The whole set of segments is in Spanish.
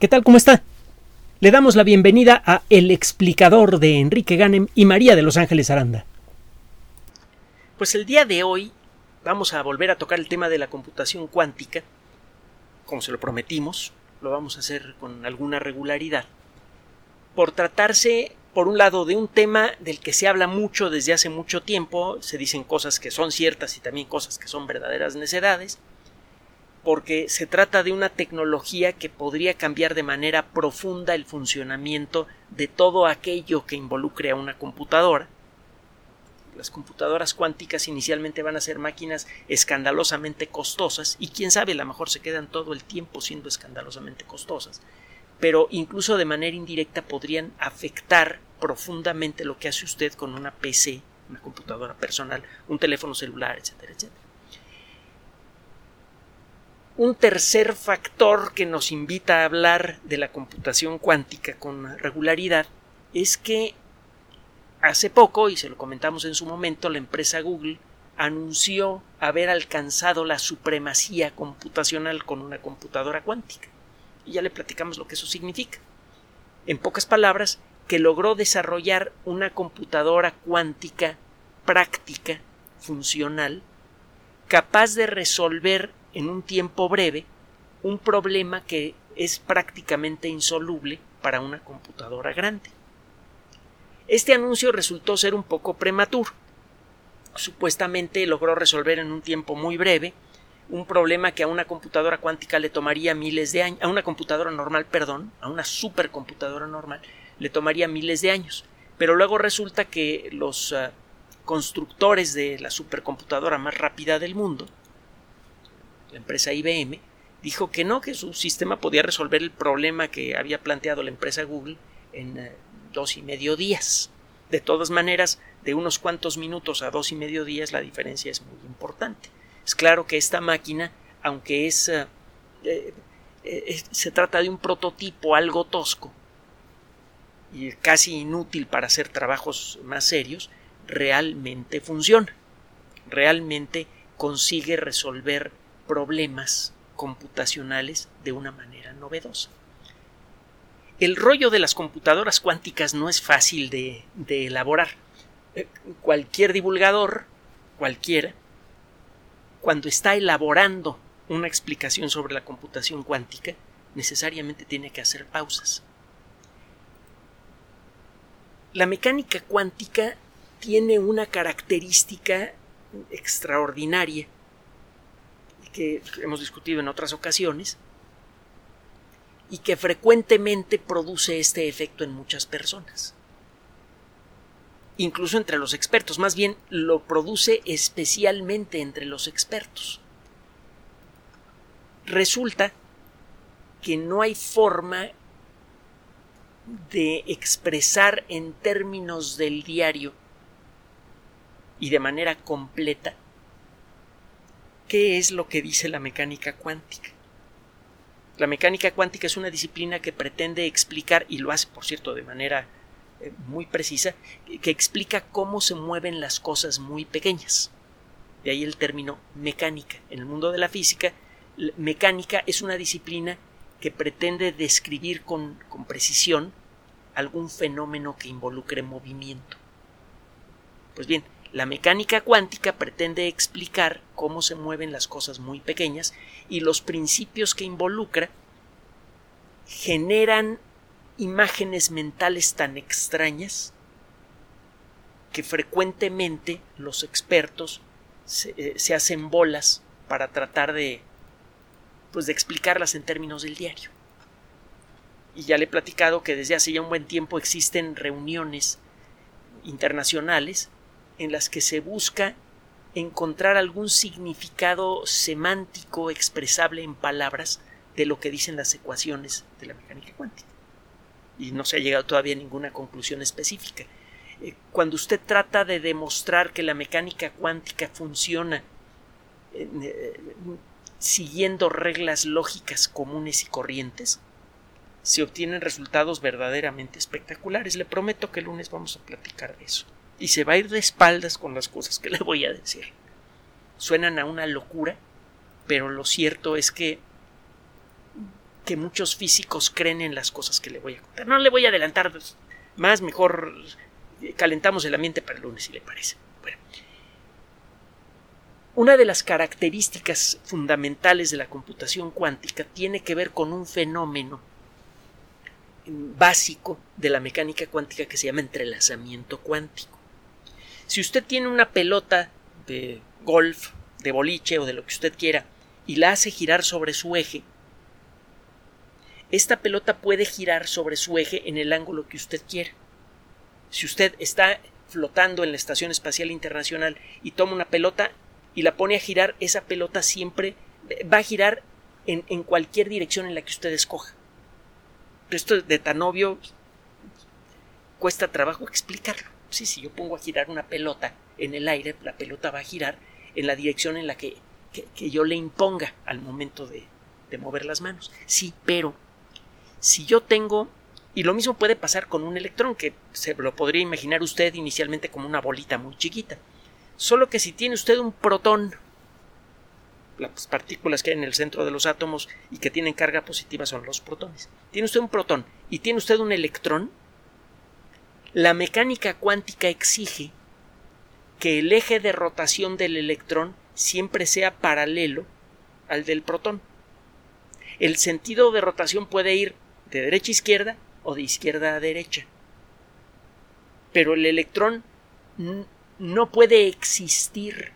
¿Qué tal? ¿Cómo está? Le damos la bienvenida a El explicador de Enrique Ganem y María de Los Ángeles Aranda. Pues el día de hoy vamos a volver a tocar el tema de la computación cuántica, como se lo prometimos, lo vamos a hacer con alguna regularidad, por tratarse, por un lado, de un tema del que se habla mucho desde hace mucho tiempo, se dicen cosas que son ciertas y también cosas que son verdaderas necedades, porque se trata de una tecnología que podría cambiar de manera profunda el funcionamiento de todo aquello que involucre a una computadora. Las computadoras cuánticas inicialmente van a ser máquinas escandalosamente costosas y quién sabe, a lo mejor se quedan todo el tiempo siendo escandalosamente costosas, pero incluso de manera indirecta podrían afectar profundamente lo que hace usted con una PC, una computadora personal, un teléfono celular, etcétera, etcétera. Un tercer factor que nos invita a hablar de la computación cuántica con regularidad es que hace poco, y se lo comentamos en su momento, la empresa Google anunció haber alcanzado la supremacía computacional con una computadora cuántica. Y ya le platicamos lo que eso significa. En pocas palabras, que logró desarrollar una computadora cuántica práctica, funcional, capaz de resolver en un tiempo breve un problema que es prácticamente insoluble para una computadora grande. Este anuncio resultó ser un poco prematuro. Supuestamente logró resolver en un tiempo muy breve un problema que a una computadora cuántica le tomaría miles de años, a una computadora normal, perdón, a una supercomputadora normal, le tomaría miles de años. Pero luego resulta que los uh, constructores de la supercomputadora más rápida del mundo, la empresa IBM, dijo que no, que su sistema podía resolver el problema que había planteado la empresa Google en uh, dos y medio días. De todas maneras, de unos cuantos minutos a dos y medio días la diferencia es muy importante. Es claro que esta máquina, aunque es eh, eh, se trata de un prototipo algo tosco y casi inútil para hacer trabajos más serios, realmente funciona. Realmente consigue resolver problemas computacionales de una manera novedosa. El rollo de las computadoras cuánticas no es fácil de, elaborar. Eh, cualquier divulgador, cualquiera, cuando está elaborando una explicación sobre la computación cuántica, necesariamente tiene que hacer pausas. La mecánica cuántica tiene una característica extraordinaria que hemos discutido en otras ocasiones y que frecuentemente produce este efecto en muchas personas. Incluso entre los expertos, más bien lo produce especialmente entre los expertos. Resulta que no hay forma de expresar en términos del diario y de manera completa qué es lo que dice la mecánica cuántica. La mecánica cuántica es una disciplina que pretende explicar, y lo hace, por cierto, de manera eh, muy precisa, que explica cómo se mueven las cosas muy pequeñas. De ahí el término mecánica. En el mundo de la física, mecánica es una disciplina que pretende describir con, con precisión algún fenómeno que involucre movimiento. Pues bien, la mecánica cuántica pretende explicar cómo se mueven las cosas muy pequeñas y los principios que involucra generan imágenes mentales tan extrañas que frecuentemente los expertos se, eh, se, hacen bolas para tratar de pues de explicarlas en términos del diario. Y ya le he platicado que desde hace ya un buen tiempo existen reuniones internacionales en las que se busca encontrar algún significado semántico expresable en palabras de lo que dicen las ecuaciones de la mecánica cuántica. Y no se ha llegado todavía a ninguna conclusión específica. Eh, cuando usted trata de demostrar que la mecánica cuántica funciona eh, siguiendo reglas lógicas comunes y corrientes, se obtienen resultados verdaderamente espectaculares. Le prometo que el lunes vamos a platicar de eso y se va a ir de espaldas con las cosas que le voy a decir. Suenan a una locura, pero lo cierto es que que muchos físicos creen en las cosas que le voy a contar. No le voy a adelantar más, mejor calentamos el ambiente para el lunes, si le parece. Bueno. Una de las características fundamentales de la computación cuántica tiene que ver con un fenómeno básico de la mecánica cuántica que se llama entrelazamiento cuántico. Si usted tiene una pelota de golf, de boliche o de lo que usted quiera y la hace girar sobre su eje, esta pelota puede girar sobre su eje en el ángulo que usted quiera. Si usted está flotando en la Estación Espacial Internacional y toma una pelota y la pone a girar, esa pelota siempre va a girar en, cualquier dirección en la que usted escoja. Esto de tan obvio cuesta trabajo explicarlo. Sí, si yo pongo a girar una pelota en el aire, la pelota va a girar en la dirección en la que, que, yo le imponga al momento de, de mover las manos. Sí, pero si yo tengo y lo mismo puede pasar con un electrón, que se lo podría imaginar usted inicialmente como una bolita muy chiquita. Solo que si tiene usted un protón, las partículas que hay en el centro de los átomos y que tienen carga positiva son los protones. Tiene usted un protón y tiene usted un electrón, la mecánica cuántica exige que el eje de rotación del electrón siempre sea paralelo al del protón. El sentido de rotación puede ir de derecha a izquierda o de izquierda a derecha. Pero el electrón no puede existir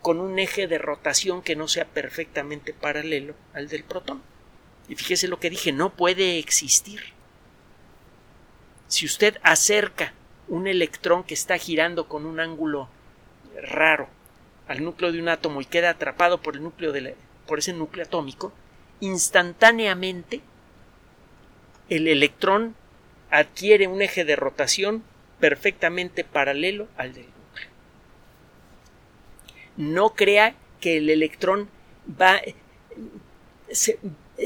con un eje de rotación que no sea perfectamente paralelo al del protón. Y fíjese lo que dije, no puede existir. Si usted acerca un electrón que está girando con un ángulo raro al núcleo de un átomo y queda atrapado por el núcleo de por ese núcleo atómico, instantáneamente el electrón adquiere un eje de rotación perfectamente paralelo al del núcleo. No crea que el electrón va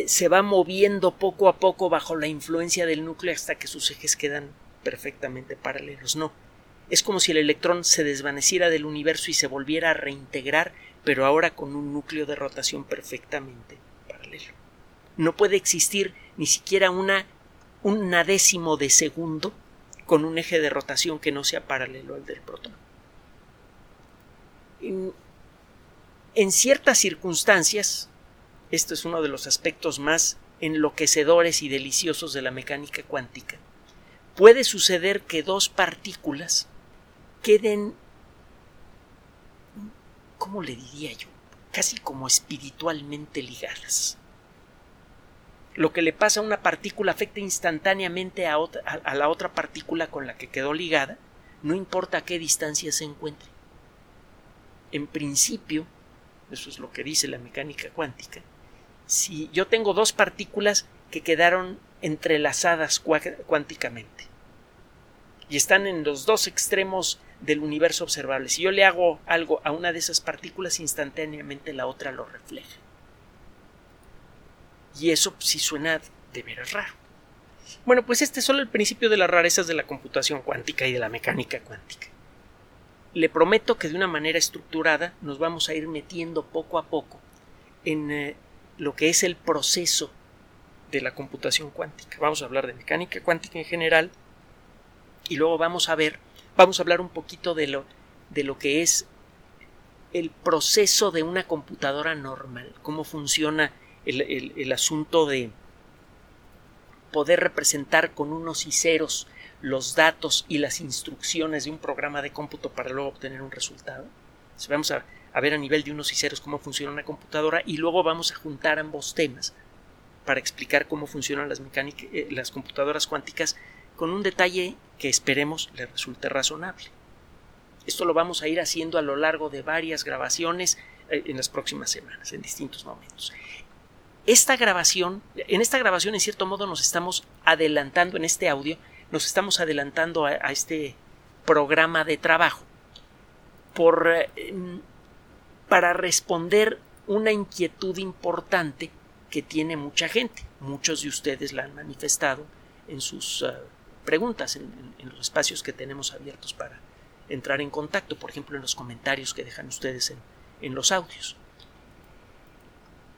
se va moviendo poco a poco bajo la influencia del núcleo hasta que sus ejes quedan perfectamente paralelos. No. Es como si el electrón se desvaneciera del universo y se volviera a reintegrar, pero ahora con un núcleo de rotación perfectamente paralelo. No puede existir ni siquiera una un décimo de segundo con un eje de rotación que no sea paralelo al del protón. En, en ciertas circunstancias, esto es uno de los aspectos más enloquecedores y deliciosos de la mecánica cuántica, puede suceder que dos partículas queden, ¿cómo le diría yo? casi como espiritualmente ligadas lo que le pasa a una partícula afecta instantáneamente a, la otra partícula con la que quedó ligada, no importa a qué distancia se encuentre. En principio, eso es lo que dice la mecánica cuántica, si yo tengo dos partículas que quedaron entrelazadas cuánticamente y están en los dos extremos del universo observable, si yo le hago algo a una de esas partículas, instantáneamente la otra lo refleja. Y eso sí suena de veras raro. Bueno, pues este es solo el principio de las rarezas de la computación cuántica y de la mecánica cuántica. Le prometo que de una manera estructurada nos vamos a ir metiendo poco a poco en eh, lo que es el proceso de la computación cuántica. Vamos a hablar de mecánica cuántica en general y luego vamos a ver, vamos a hablar un poquito de lo, de lo que es el proceso de una computadora normal, cómo funciona el, asunto de poder representar con unos y ceros los datos y las instrucciones de un programa de cómputo para luego obtener un resultado. vamos a, ver a nivel de unos y ceros cómo funciona una computadora y luego vamos a juntar ambos temas para explicar cómo funcionan las, eh, las computadoras cuánticas con un detalle que esperemos le resulte razonable. Esto lo vamos a ir haciendo a lo largo de varias grabaciones eh, en las próximas semanas, en distintos momentos esta grabación, en esta grabación en cierto modo nos estamos adelantando en este audio, nos estamos adelantando a, este programa de trabajo por, em, para responder una inquietud importante que tiene mucha gente. Muchos de ustedes la han manifestado en sus eh, preguntas, en, los espacios que tenemos abiertos para entrar en contacto, por ejemplo, en los comentarios que dejan ustedes en los audios.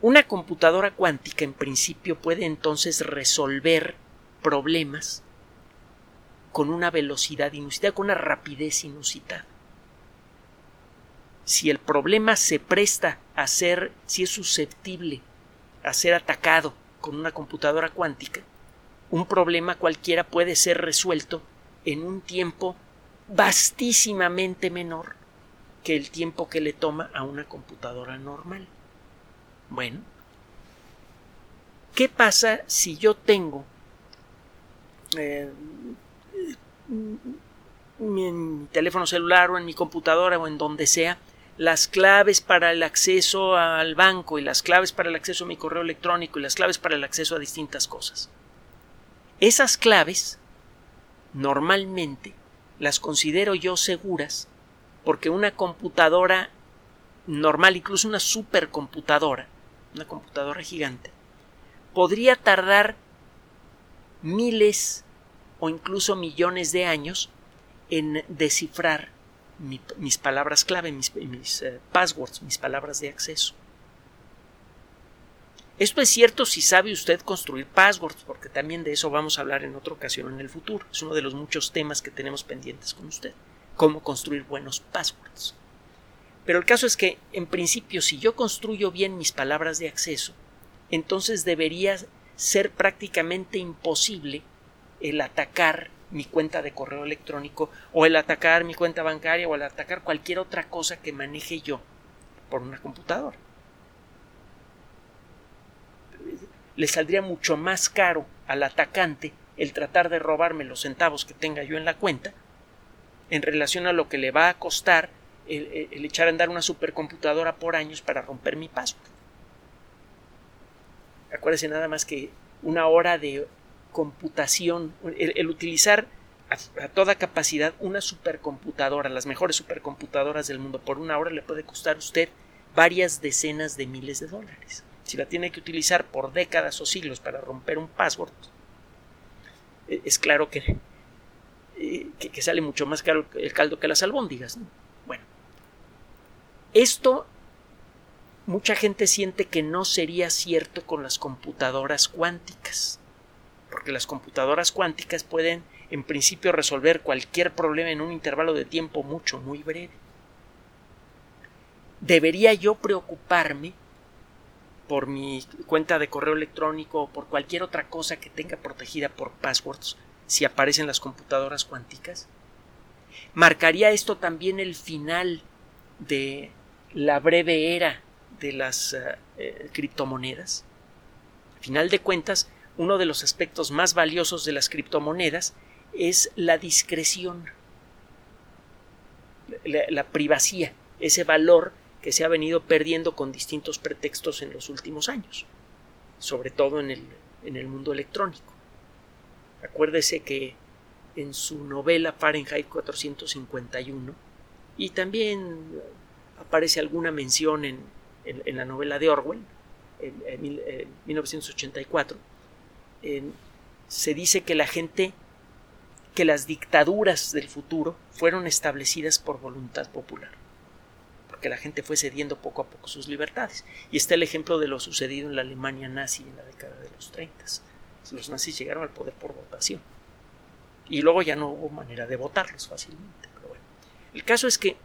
Una computadora cuántica en principio puede entonces resolver problemas con una velocidad inusitada, con una rapidez inusitada. Si el problema se presta a ser, si es susceptible a ser atacado con una computadora cuántica, un problema cualquiera puede ser resuelto en un tiempo vastísimamente menor que el tiempo que le toma a una computadora normal. Bueno, ¿qué pasa si yo tengo eh, en mi teléfono celular o en mi computadora o en donde sea las claves para el acceso al banco y las claves para el acceso a mi correo electrónico y las claves para el acceso a distintas cosas? Esas claves normalmente las considero yo seguras porque una computadora normal, incluso una supercomputadora, una computadora gigante, podría tardar miles o incluso millones de años en descifrar mis palabras clave, mis, eh, passwords, mis palabras de acceso. Esto es cierto si sabe usted construir passwords, porque también de eso vamos a hablar en otra ocasión en el futuro. Es uno de los muchos temas que tenemos pendientes con usted. Cómo construir buenos passwords. Pero el caso es que, en principio, si yo construyo bien mis palabras de acceso, entonces debería ser prácticamente imposible el atacar mi cuenta de correo electrónico o el atacar mi cuenta bancaria o el atacar cualquier otra cosa que maneje yo por una computadora. le saldría mucho más caro al atacante el tratar de robarme los centavos que tenga yo en la cuenta en relación a lo que le va a costar el, echar a andar una supercomputadora por años para romper mi password. Acuérdese nada más que una hora de computación, el, utilizar a, toda capacidad una supercomputadora, las mejores supercomputadoras del mundo, por una hora le puede costar a usted varias decenas de miles de dólares si la tiene que utilizar por décadas o siglos para romper un password, eh, es claro que, eh, que, sale mucho más caro el caldo que las albóndigas. Bueno, esto mucha gente siente que no sería cierto con las computadoras cuánticas, porque las computadoras cuánticas pueden en principio resolver cualquier problema en un intervalo de tiempo mucho, muy breve. ¿Debería yo preocuparme por mi cuenta de correo electrónico o por cualquier otra cosa que tenga protegida por passwords si aparecen las computadoras cuánticas? ¿Marcaría esto también el final de la breve era de las eh, eh, criptomonedas? Al final de cuentas, uno de los aspectos más valiosos de las criptomonedas es la discreción, la, privacidad, ese valor que se ha venido perdiendo con distintos pretextos en los últimos años, sobre todo en el, en el mundo electrónico. Acuérdese que en su novela Fahrenheit 451 y también aparece alguna mención en, en, la novela de Orwell, en, 1984, se dice que la gente, que las dictaduras del futuro fueron establecidas por voluntad popular que la gente fue cediendo poco a poco sus libertades. Y está el ejemplo de lo sucedido en la Alemania nazi en la década de los 30. Los nazis llegaron al poder por votación. Y luego ya no hubo manera de votarlos fácilmente. Pero bueno. El caso es que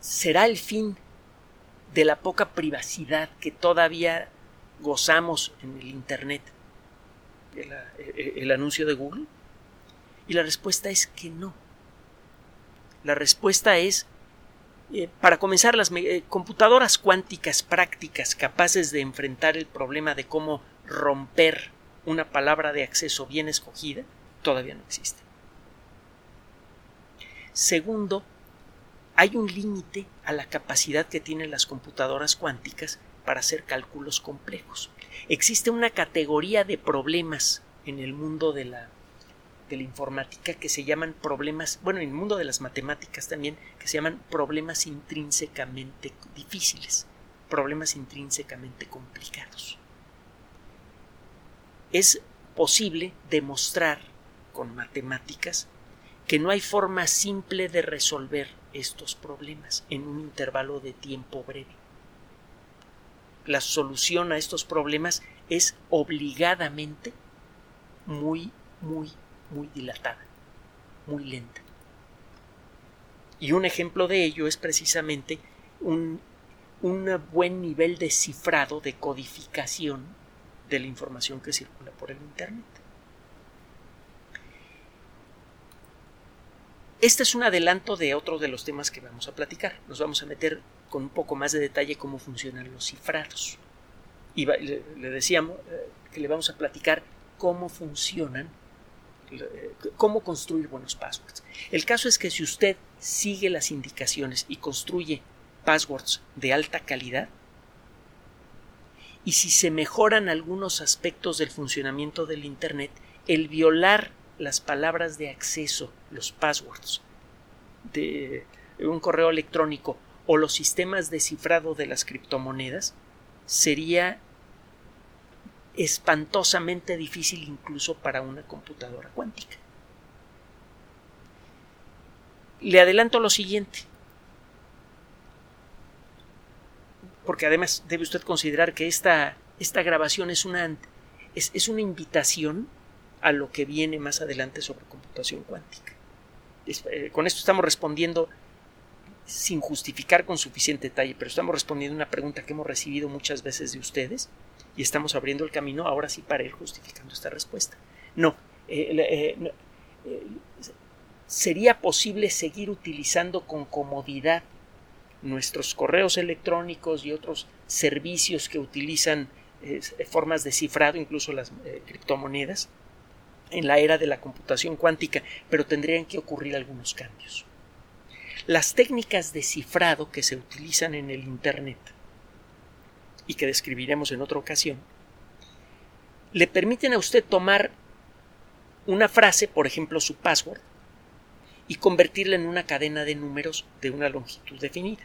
será el fin de la poca privacidad que todavía gozamos en el Internet. el, el anuncio de Google. Y la respuesta es que no la respuesta es, eh, para comenzar, las eh, computadoras cuánticas prácticas capaces de enfrentar el problema de cómo romper una palabra de acceso bien escogida, todavía no existen. Segundo, hay un límite a la capacidad que tienen las computadoras cuánticas para hacer cálculos complejos. Existe una categoría de problemas en el mundo de la de la informática que se llaman problemas, bueno, en el mundo de las matemáticas también, que se llaman problemas intrínsecamente difíciles, problemas intrínsecamente complicados. Es posible demostrar con matemáticas que no hay forma simple de resolver estos problemas en un intervalo de tiempo breve. La solución a estos problemas es obligadamente muy, muy, muy dilatada, muy lenta. Y un ejemplo de ello es precisamente un, un buen nivel de cifrado, de codificación de la información que circula por el Internet. Este es un adelanto de otro de los temas que vamos a platicar. Nos vamos a meter con un poco más de detalle cómo funcionan los cifrados. Y le, decíamos eh, que le vamos a platicar cómo funcionan, eh, cómo construir buenos passwords. El caso es que si usted sigue las indicaciones y construye passwords de alta calidad, y si se mejoran algunos aspectos del funcionamiento del Internet, el violar las palabras de acceso, los passwords de un correo electrónico o los sistemas de cifrado de las criptomonedas sería espantosamente difícil incluso para una computadora cuántica. Le adelanto lo siguiente, porque además debe usted considerar que esta, esta grabación es una, es, es una invitación a lo que viene más adelante sobre computación cuántica. Eh, con esto estamos respondiendo sin justificar con suficiente detalle, pero estamos respondiendo una pregunta que hemos recibido muchas veces de ustedes y estamos abriendo el camino ahora sí para ir justificando esta respuesta. No, eh, eh, sería posible seguir utilizando con comodidad nuestros correos electrónicos y otros servicios que utilizan formas de cifrado, incluso las criptomonedas, en la era de la computación cuántica, pero tendrían que ocurrir algunos cambios. Las técnicas de cifrado que se utilizan en el Internet y que describiremos en otra ocasión, le permiten a usted tomar una frase, por ejemplo su password, y convertirla en una cadena de números de una longitud definida.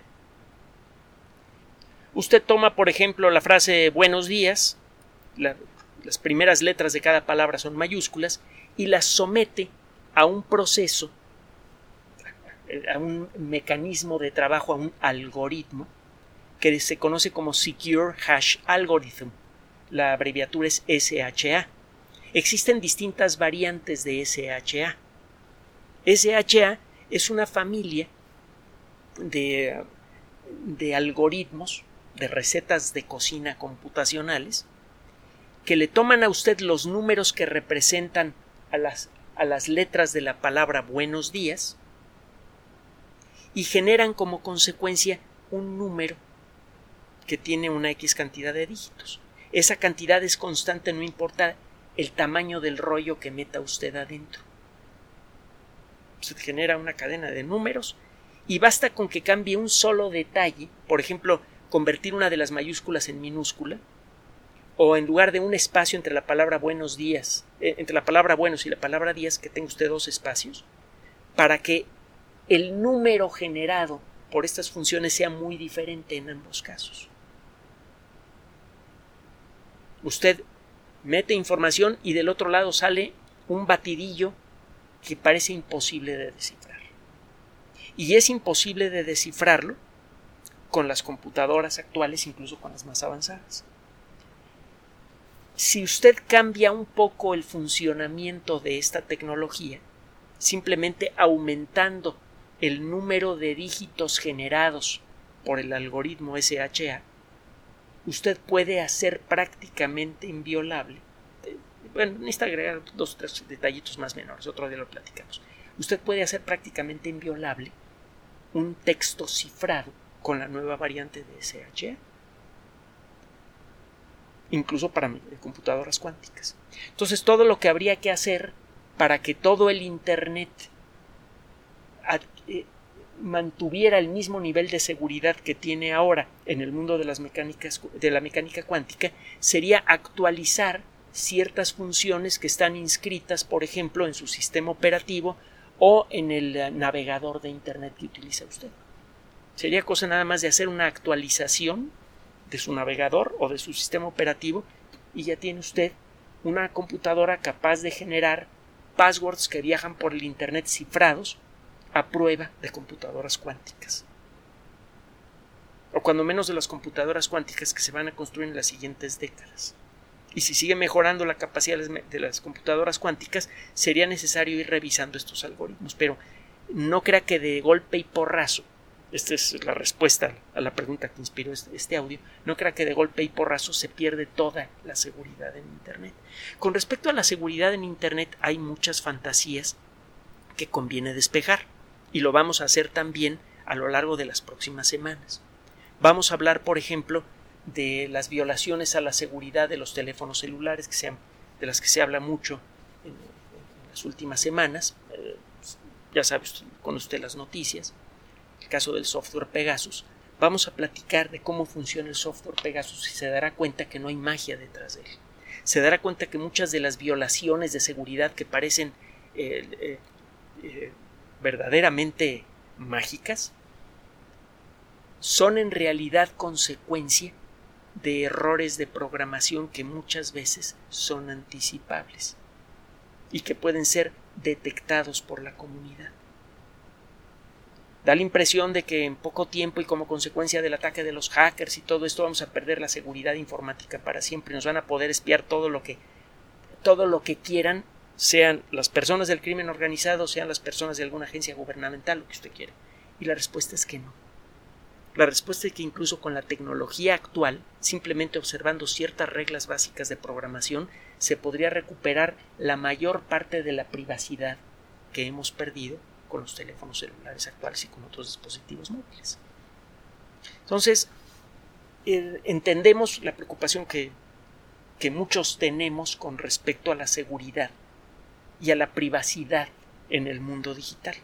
Usted toma, por ejemplo, la frase buenos días, las primeras letras de cada palabra son mayúsculas, y las somete a un proceso a un mecanismo de trabajo, a un algoritmo que se conoce como Secure Hash Algorithm. La abreviatura es SHA. Existen distintas variantes de SHA. SHA es una familia de, de algoritmos, de recetas de cocina computacionales, que le toman a usted los números que representan a las, a las letras de la palabra buenos días, y generan como consecuencia un número que tiene una X cantidad de dígitos. Esa cantidad es constante, no importa el tamaño del rollo que meta usted adentro. Se genera una cadena de números y basta con que cambie un solo detalle, por ejemplo, convertir una de las mayúsculas en minúscula, o en lugar de un espacio entre la palabra buenos días, eh, entre la palabra buenos y la palabra días, que tenga usted dos espacios, para que el número generado por estas funciones sea muy diferente en ambos casos. Usted mete información y del otro lado sale un batidillo que parece imposible de descifrar. Y es imposible de descifrarlo con las computadoras actuales, incluso con las más avanzadas. Si usted cambia un poco el funcionamiento de esta tecnología, simplemente aumentando el número de dígitos generados por el algoritmo SHA, usted puede hacer prácticamente inviolable. Eh, bueno, necesita agregar dos o tres detallitos más menores, otro día lo platicamos. Usted puede hacer prácticamente inviolable un texto cifrado con la nueva variante de SHA, incluso para computadoras cuánticas. Entonces, todo lo que habría que hacer para que todo el Internet eh, mantuviera el mismo nivel de seguridad que tiene ahora en el mundo de las mecánicas de la mecánica cuántica sería actualizar ciertas funciones que están inscritas, por ejemplo, en su sistema operativo o en el eh, navegador de internet que utiliza usted. Sería cosa nada más de hacer una actualización de su navegador o de su sistema operativo y ya tiene usted una computadora capaz de generar passwords que viajan por el internet cifrados a prueba de computadoras cuánticas. o cuando menos de las computadoras cuánticas que se van a construir en las siguientes décadas. Y si sigue mejorando la capacidad de las computadoras cuánticas, sería necesario ir revisando estos algoritmos. Pero no crea que de golpe y porrazo, esta es la respuesta a la pregunta que inspiró este, este audio, no crea que de golpe y porrazo se pierde toda la seguridad en Internet. Con respecto a la seguridad en Internet hay muchas fantasías que conviene despejar y lo vamos a hacer también a lo largo de las próximas semanas. Vamos a hablar, por ejemplo, de las violaciones a la seguridad de los teléfonos celulares, que sean, de las que se habla mucho en, las últimas semanas. Eh, ya sabes, con usted las noticias. El caso del software Pegasus. Vamos a platicar de cómo funciona el software Pegasus y se dará cuenta que no hay magia detrás de él. Se dará cuenta que muchas de las violaciones de seguridad que parecen eh, eh, verdaderamente mágicas son en realidad consecuencia de errores de programación que muchas veces son anticipables y que pueden ser detectados por la comunidad. Da la impresión de que en poco tiempo y como consecuencia del ataque de los hackers y todo esto vamos a perder la seguridad informática para siempre. Nos van a poder espiar todo lo que todo lo que quieran, sean las personas del crimen organizado, sean las personas de alguna agencia gubernamental, lo que usted quiera. Y la respuesta es que no. La respuesta es que incluso con la tecnología actual, simplemente observando ciertas reglas básicas de programación, se podría recuperar la mayor parte de la privacidad que hemos perdido con los teléfonos celulares actuales y con otros dispositivos móviles. Entonces, eh, entendemos la preocupación que, que muchos tenemos con respecto a la seguridad y a la privacidad en el mundo digital.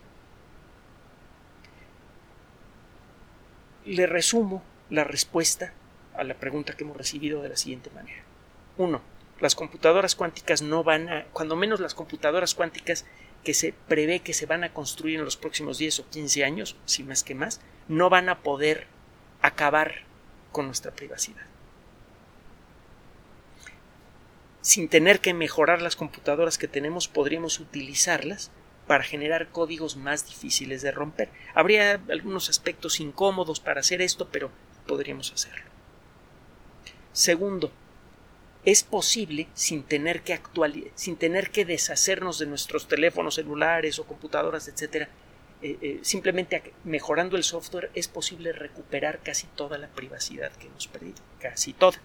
le resumo la respuesta a la pregunta que hemos recibido de la siguiente manera. 1. Las computadoras cuánticas no van a, cuando menos las computadoras cuánticas que se prevé que se van a construir en los próximos 10 o 15 años, si más que más, no van a poder acabar con nuestra privacidad. Sin tener que mejorar las computadoras que tenemos, podríamos utilizarlas para generar códigos más difíciles de romper. Habría algunos aspectos incómodos para hacer esto, pero podríamos hacerlo. Segundo, es posible sin tener que sin tener que deshacernos de nuestros teléfonos celulares o computadoras, etcétera, eh, eh, simplemente mejorando el software es posible recuperar casi toda la privacidad que hemos perdido, casi toda.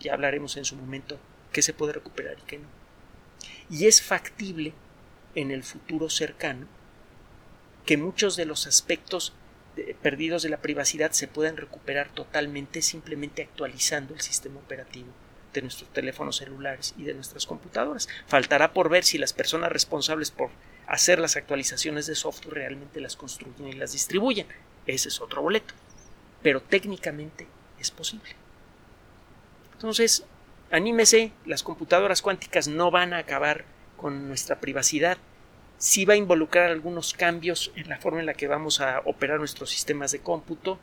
Ya hablaremos en su momento qué se puede recuperar y qué no. Y es factible en el futuro cercano que muchos de los aspectos perdidos de la privacidad se puedan recuperar totalmente simplemente actualizando el sistema operativo de nuestros teléfonos celulares y de nuestras computadoras. Faltará por ver si las personas responsables por hacer las actualizaciones de software realmente las construyen y las distribuyen. Ese es otro boleto. Pero técnicamente es posible. Entonces, anímese, las computadoras cuánticas no van a acabar con nuestra privacidad, sí va a involucrar algunos cambios en la forma en la que vamos a operar nuestros sistemas de cómputo.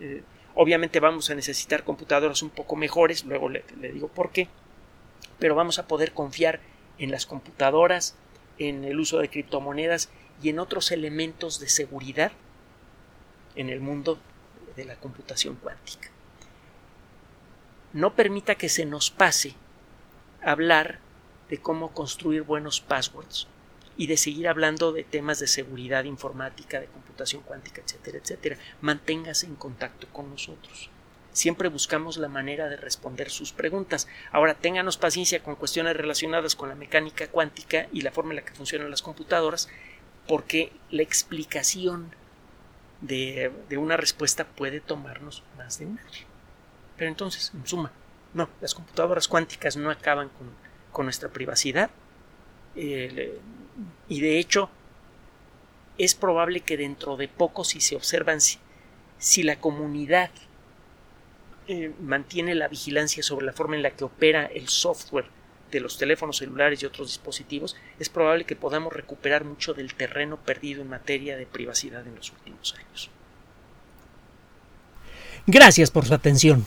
Eh, obviamente vamos a necesitar computadoras un poco mejores, luego le, digo por qué, pero vamos a poder confiar en las computadoras, en el uso de criptomonedas y en otros elementos de seguridad en el mundo de la computación cuántica. No permita que se nos pase hablar de cómo construir buenos passwords y de seguir hablando de temas de seguridad informática, de computación cuántica, etcétera, etcétera. Manténgase en contacto con nosotros. Siempre buscamos la manera de responder sus preguntas. Ahora, ténganos paciencia con cuestiones relacionadas con la mecánica cuántica y la forma en la que funcionan las computadoras, porque la explicación de, una respuesta puede tomarnos más de un año. Pero entonces, en suma, no, las computadoras cuánticas no acaban con con nuestra privacidad. y de hecho, es probable que dentro de poco, si se observan, si, la comunidad eh, mantiene la vigilancia sobre la forma en la que opera el software de los teléfonos celulares y otros dispositivos, es probable que podamos recuperar mucho del terreno perdido en materia de privacidad en los últimos años. Gracias por su atención.